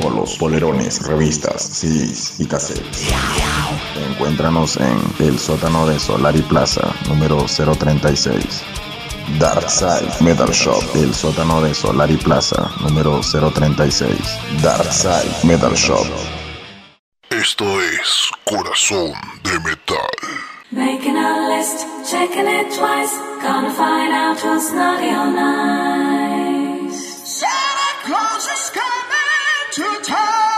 Polos, polerones, revistas, CDs y cassettes. Encuéntranos en el sótano de Solari Plaza, número 036. Darkside Metal Shop, el sótano de Solari Plaza, número 036. Darkside Metal Shop. Esto es Corazón de Metal. Making a list, checking it twice. Gonna find out who's naughty or nice. Santa Claus to time.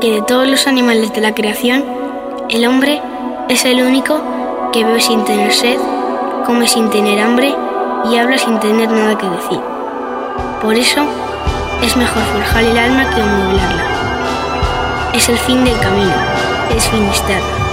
que de todos los animales de la creación, el hombre es el único que bebe sin tener sed, come sin tener hambre y habla sin tener nada que decir. Por eso es mejor forjar el alma que amueblarla. Es el fin del camino, es finistar.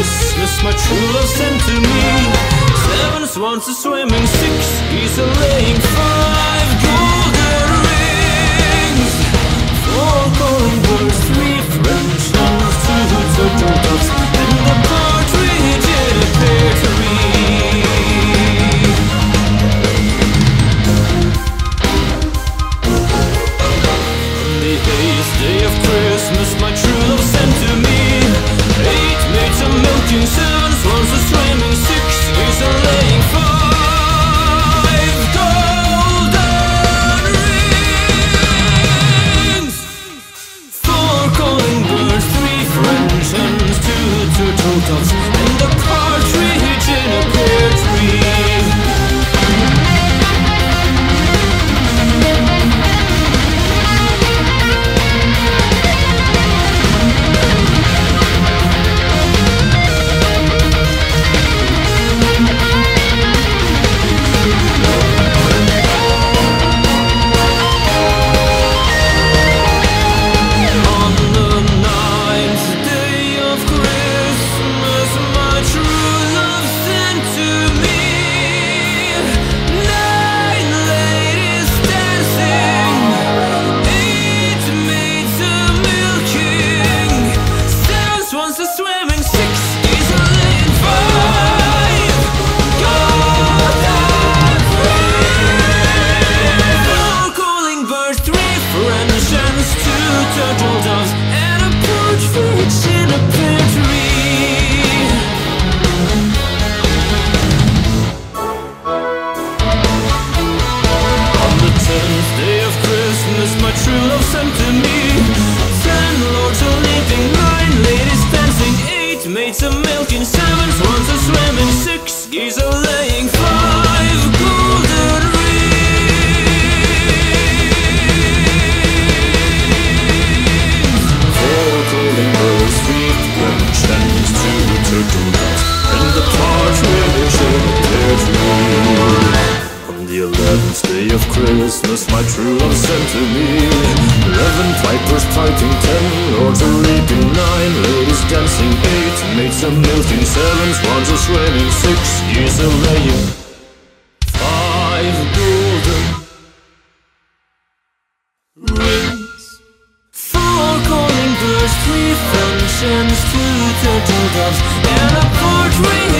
Christmas my true love sent to me Seven swans are swimming, six geese are laying Five golden rings. Four calling birds, three French hens, two turtle doves And a bird free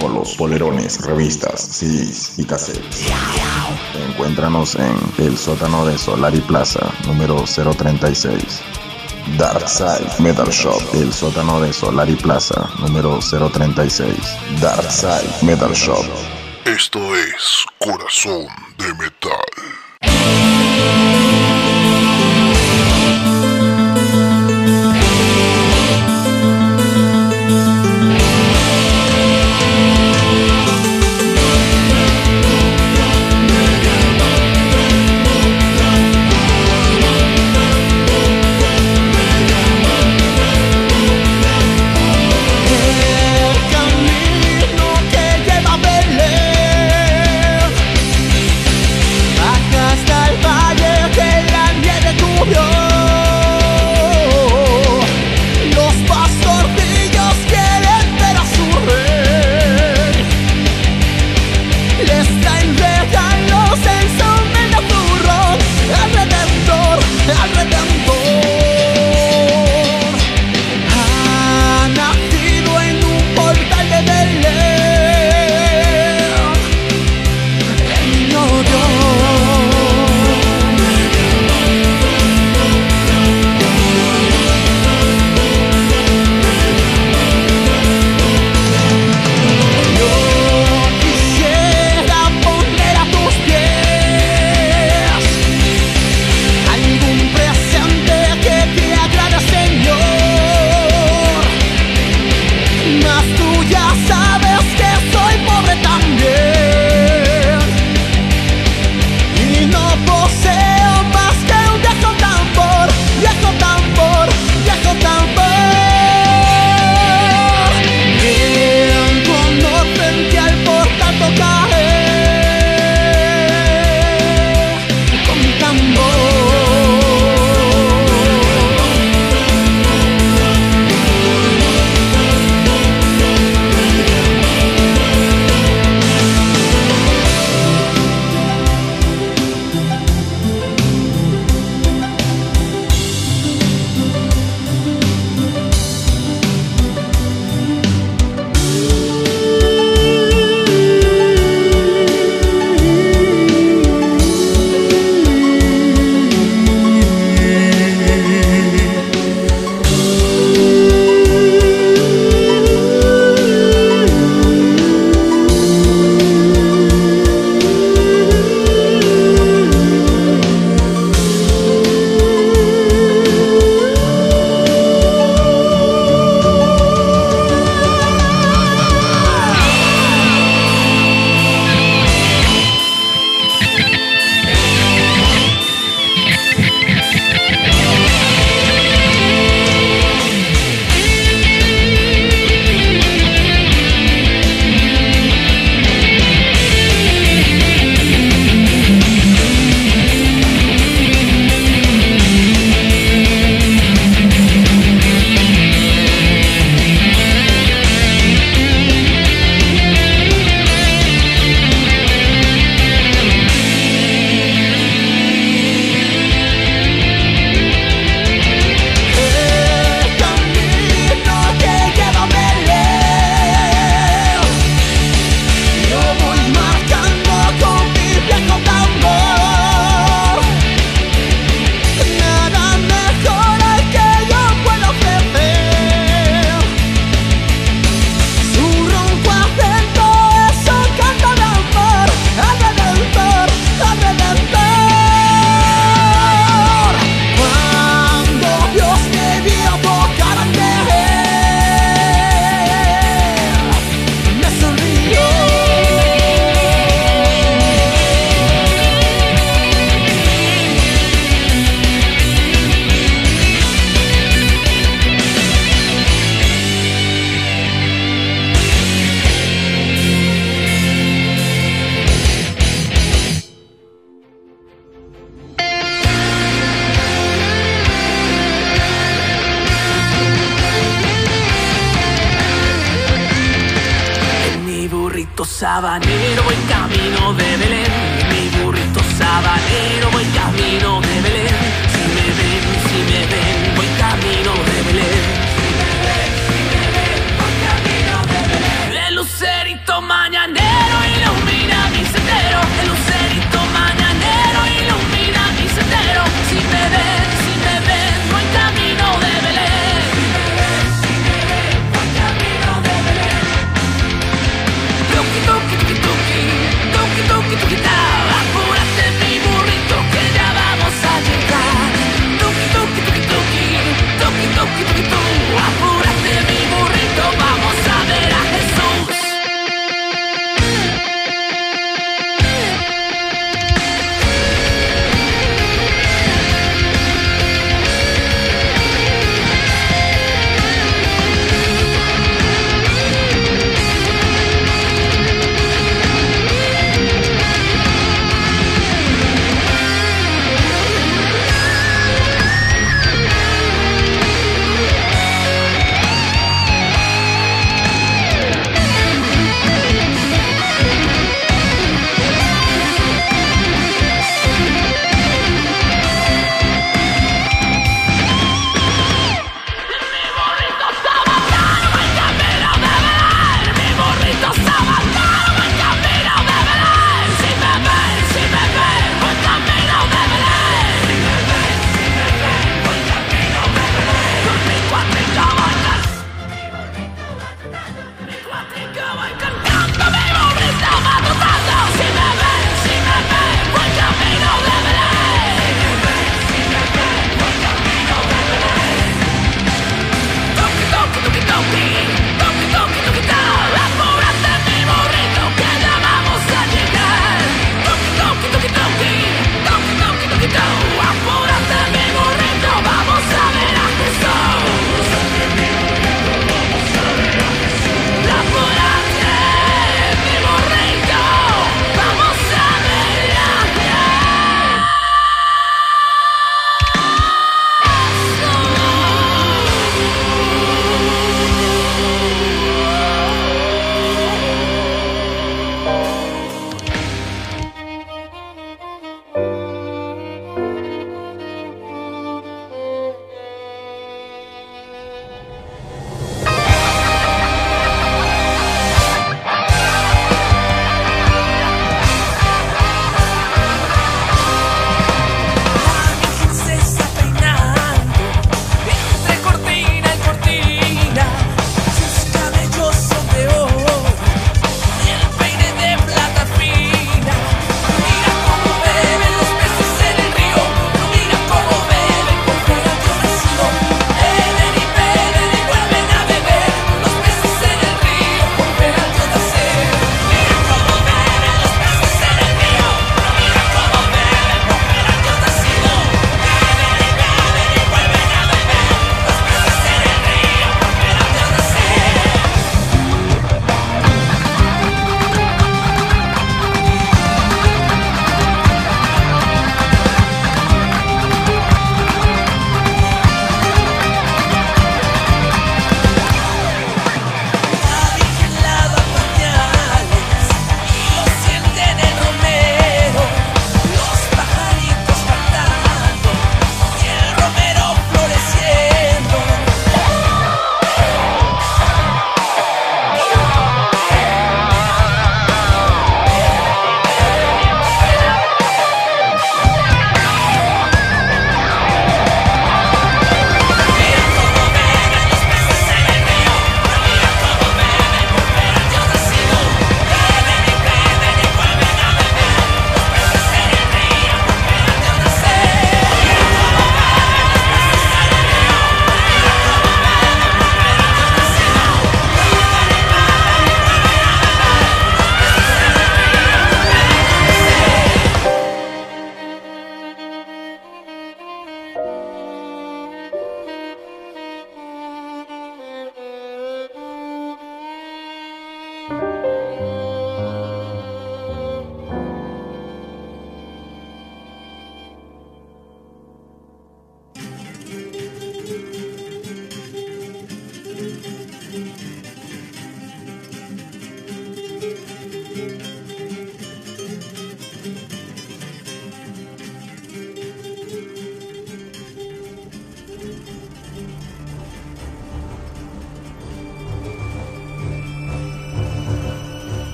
Polos, polerones, revistas, CDs y cassettes. Encuéntranos en el sótano de Solari Plaza, número 036. Darkside Metal Shop, el sótano de Solari Plaza, número 036. Darkside Metal Shop. Esto es Corazón de Metal.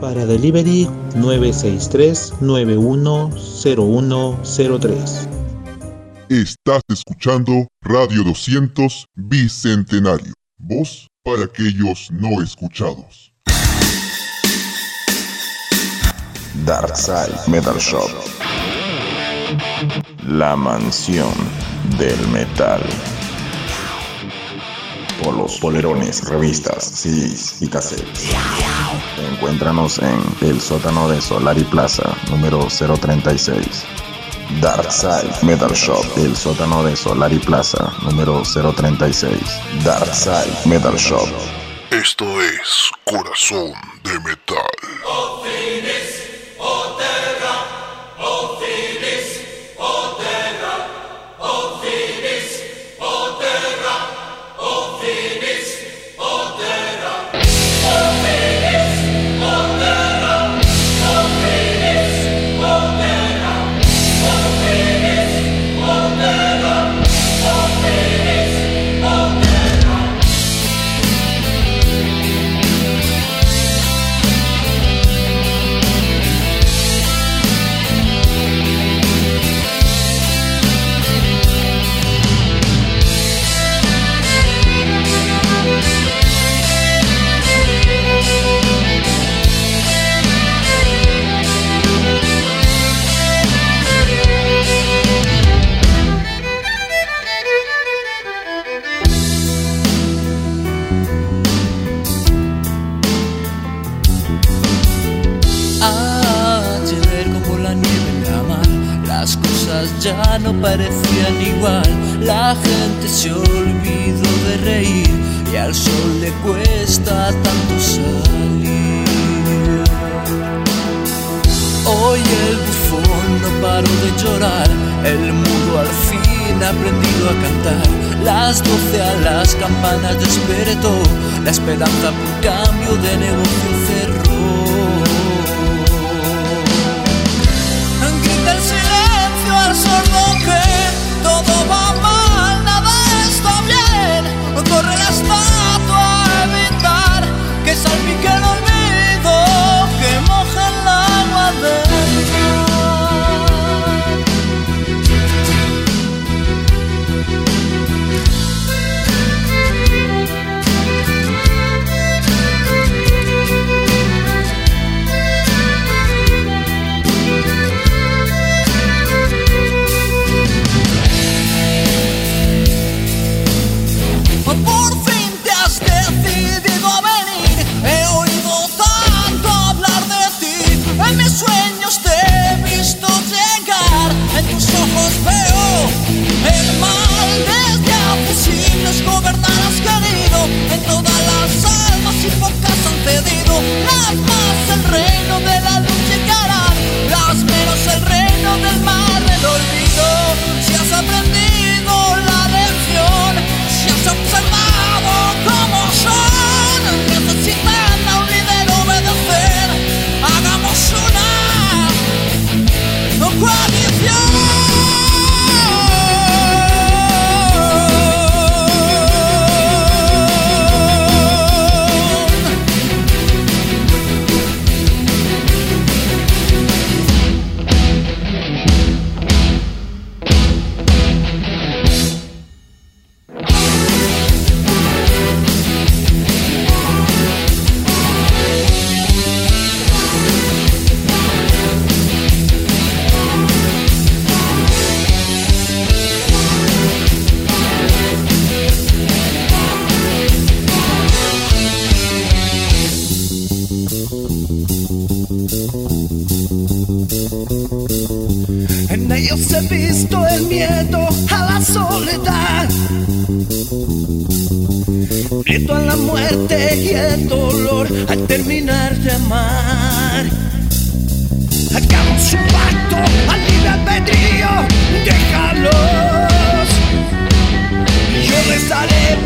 Para delivery 963-910103. Estás escuchando Radio 200 Bicentenario. Voz para aquellos no escuchados. Darkside Metal Shop. La mansión del metal. Polos, polerones, revistas, CDs y cassettes. Encuéntranos en el sótano de Solari Plaza, número 036. Darkside Metal Shop, el sótano de Solari Plaza, número 036. Darkside Metal Shop. Esto es Corazón de Metal.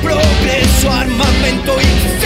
Progreso, armamento y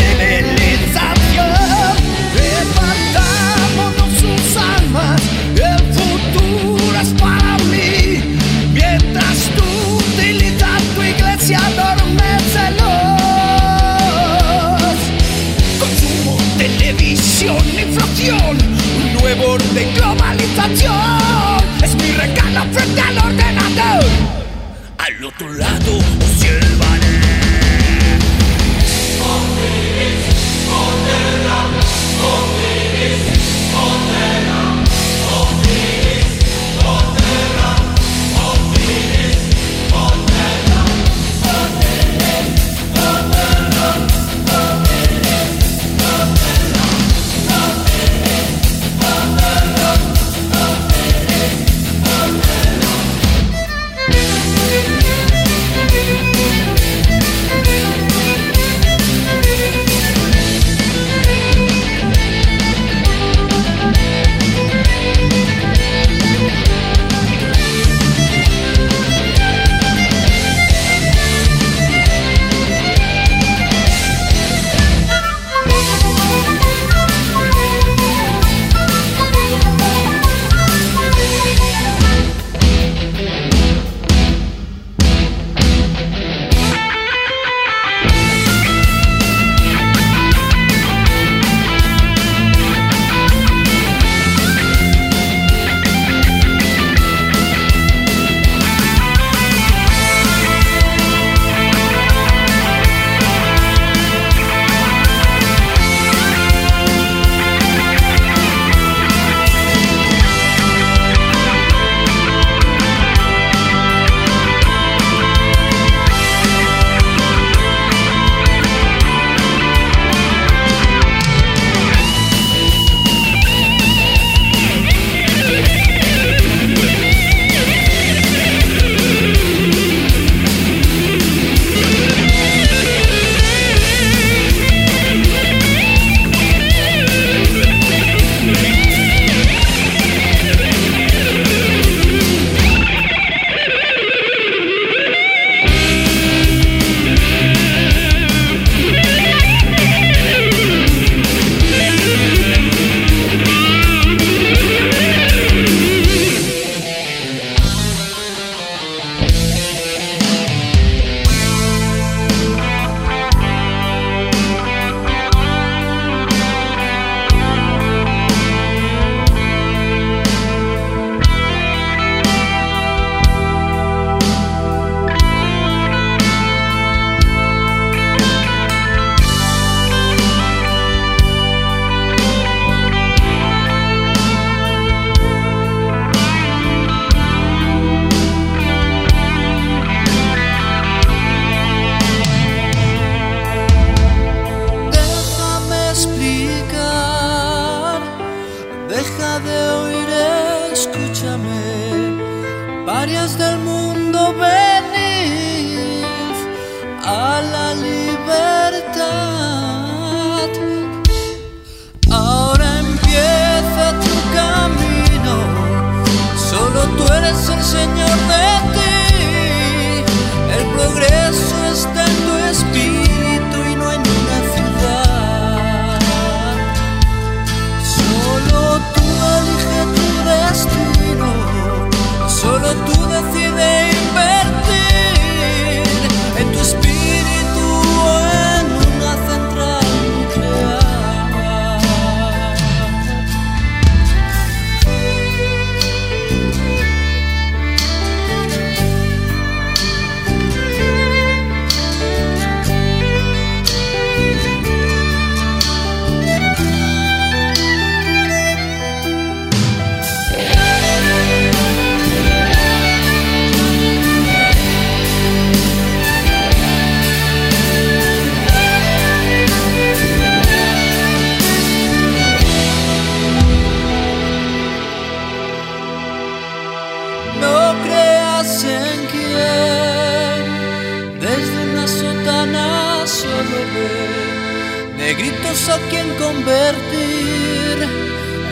negritos a quien convertir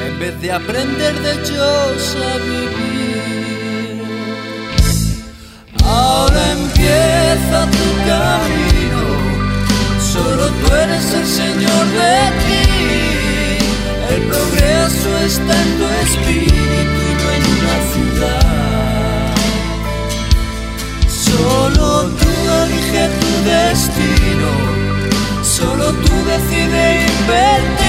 en vez de aprender de ellos a vivir. Ahora empieza tu camino, solo tú eres el Señor de ti. El progreso está en tu espíritu y no en una ciudad. Solo tú eliges tu destino solo tú decides invertir.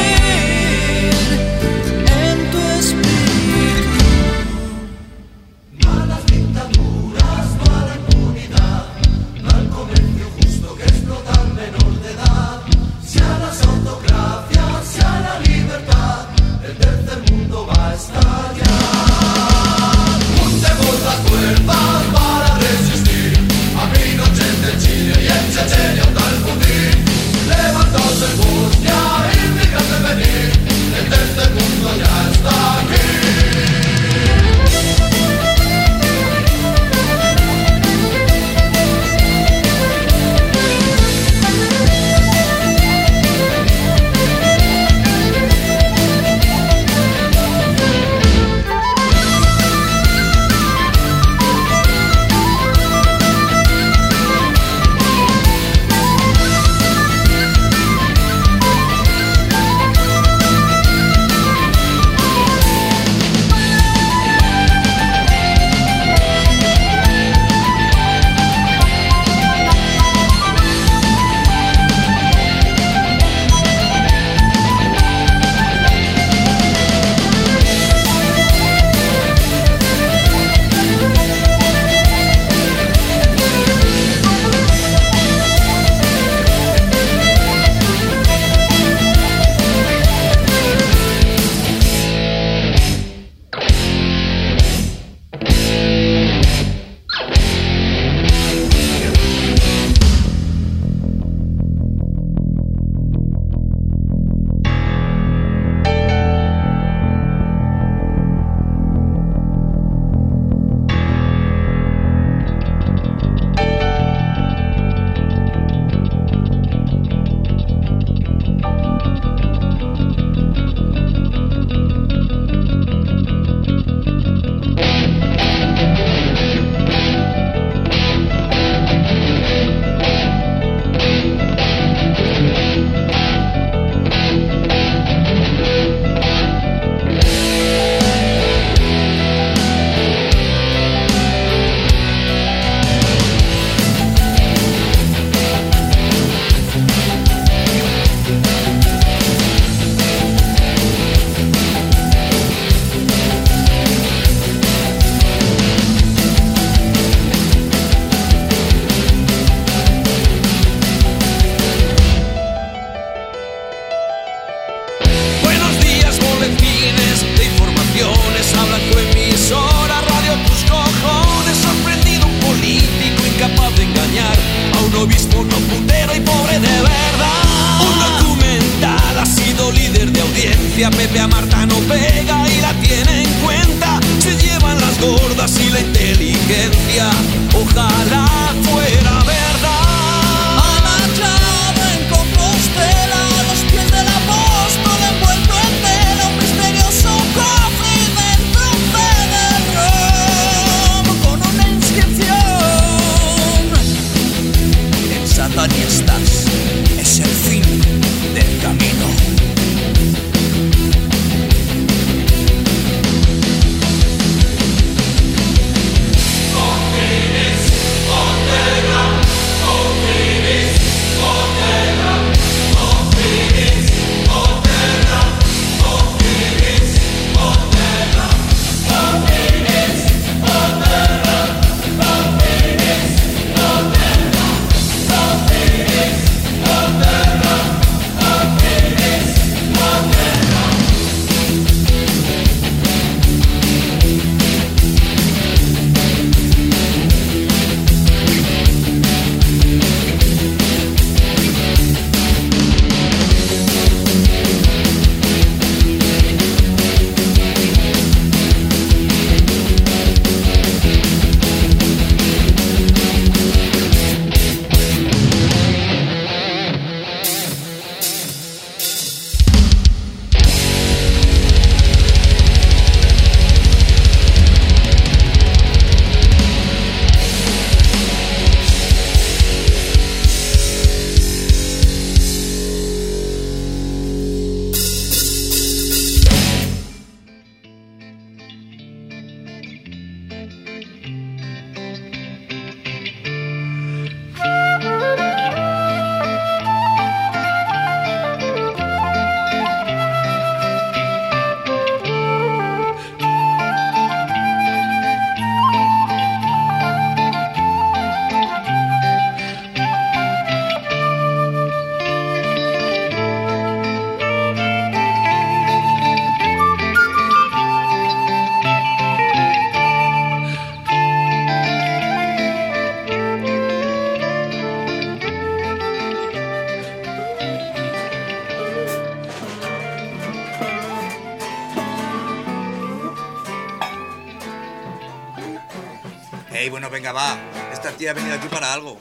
Esta tía ha venido aquí para algo.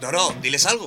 Doro, diles algo.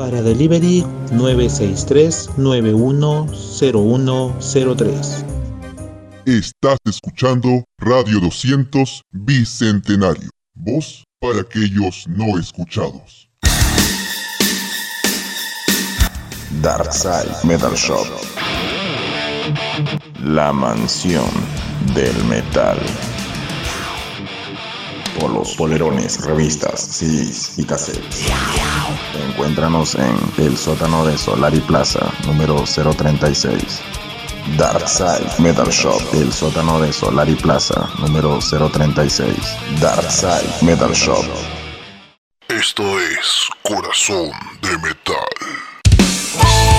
Para delivery 963-910103. Estás escuchando Radio 200 Bicentenario. Voz para aquellos no escuchados. Darkside Metal Shop. La mansión del metal. Polos, polerones, revistas, CDs y cassettes. Encuéntranos en el sótano de Solari Plaza, número 036. Darkside Metal Shop, el sótano de Solari Plaza, número 036. Darkside Metal Shop. Esto es Corazón de Metal.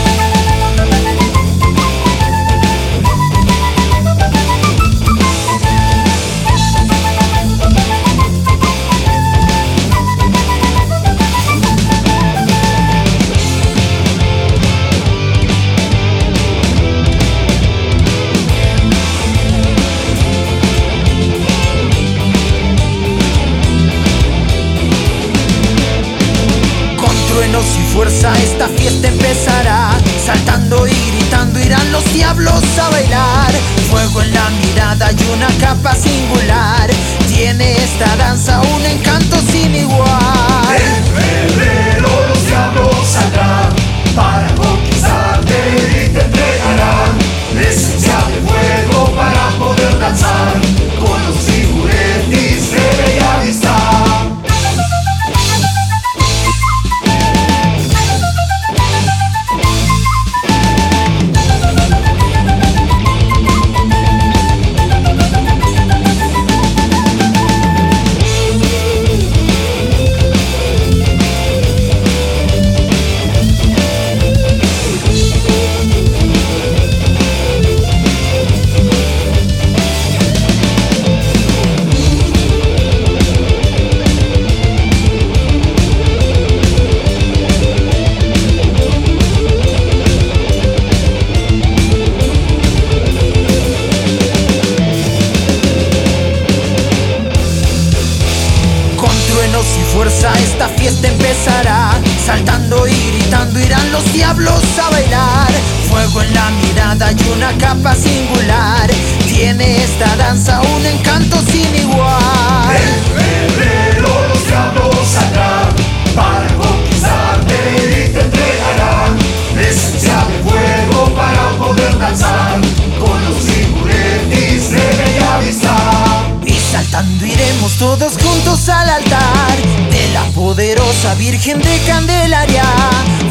Poderosa Virgen de Candelaria.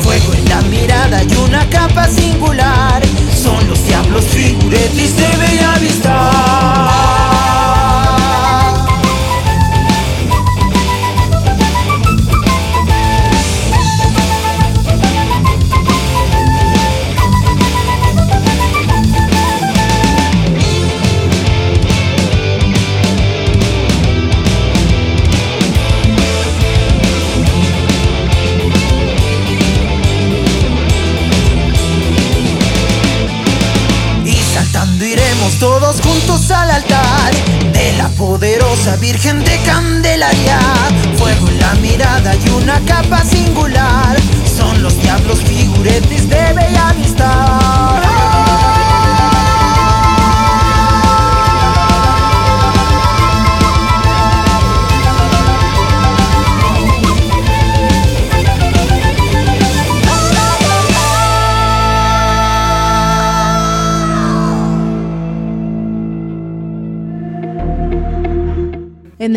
Fuego en la mirada y una capa singular. Son los diablos figuretis de Bella Virgen de Candelaria. Fuego en la mirada y una capa singular. Son los diablos figuretes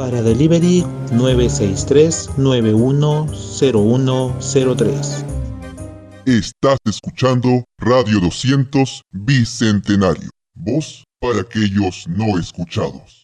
Para delivery 963-910103. Estás escuchando Radio 200 Bicentenario. Voz para aquellos no escuchados.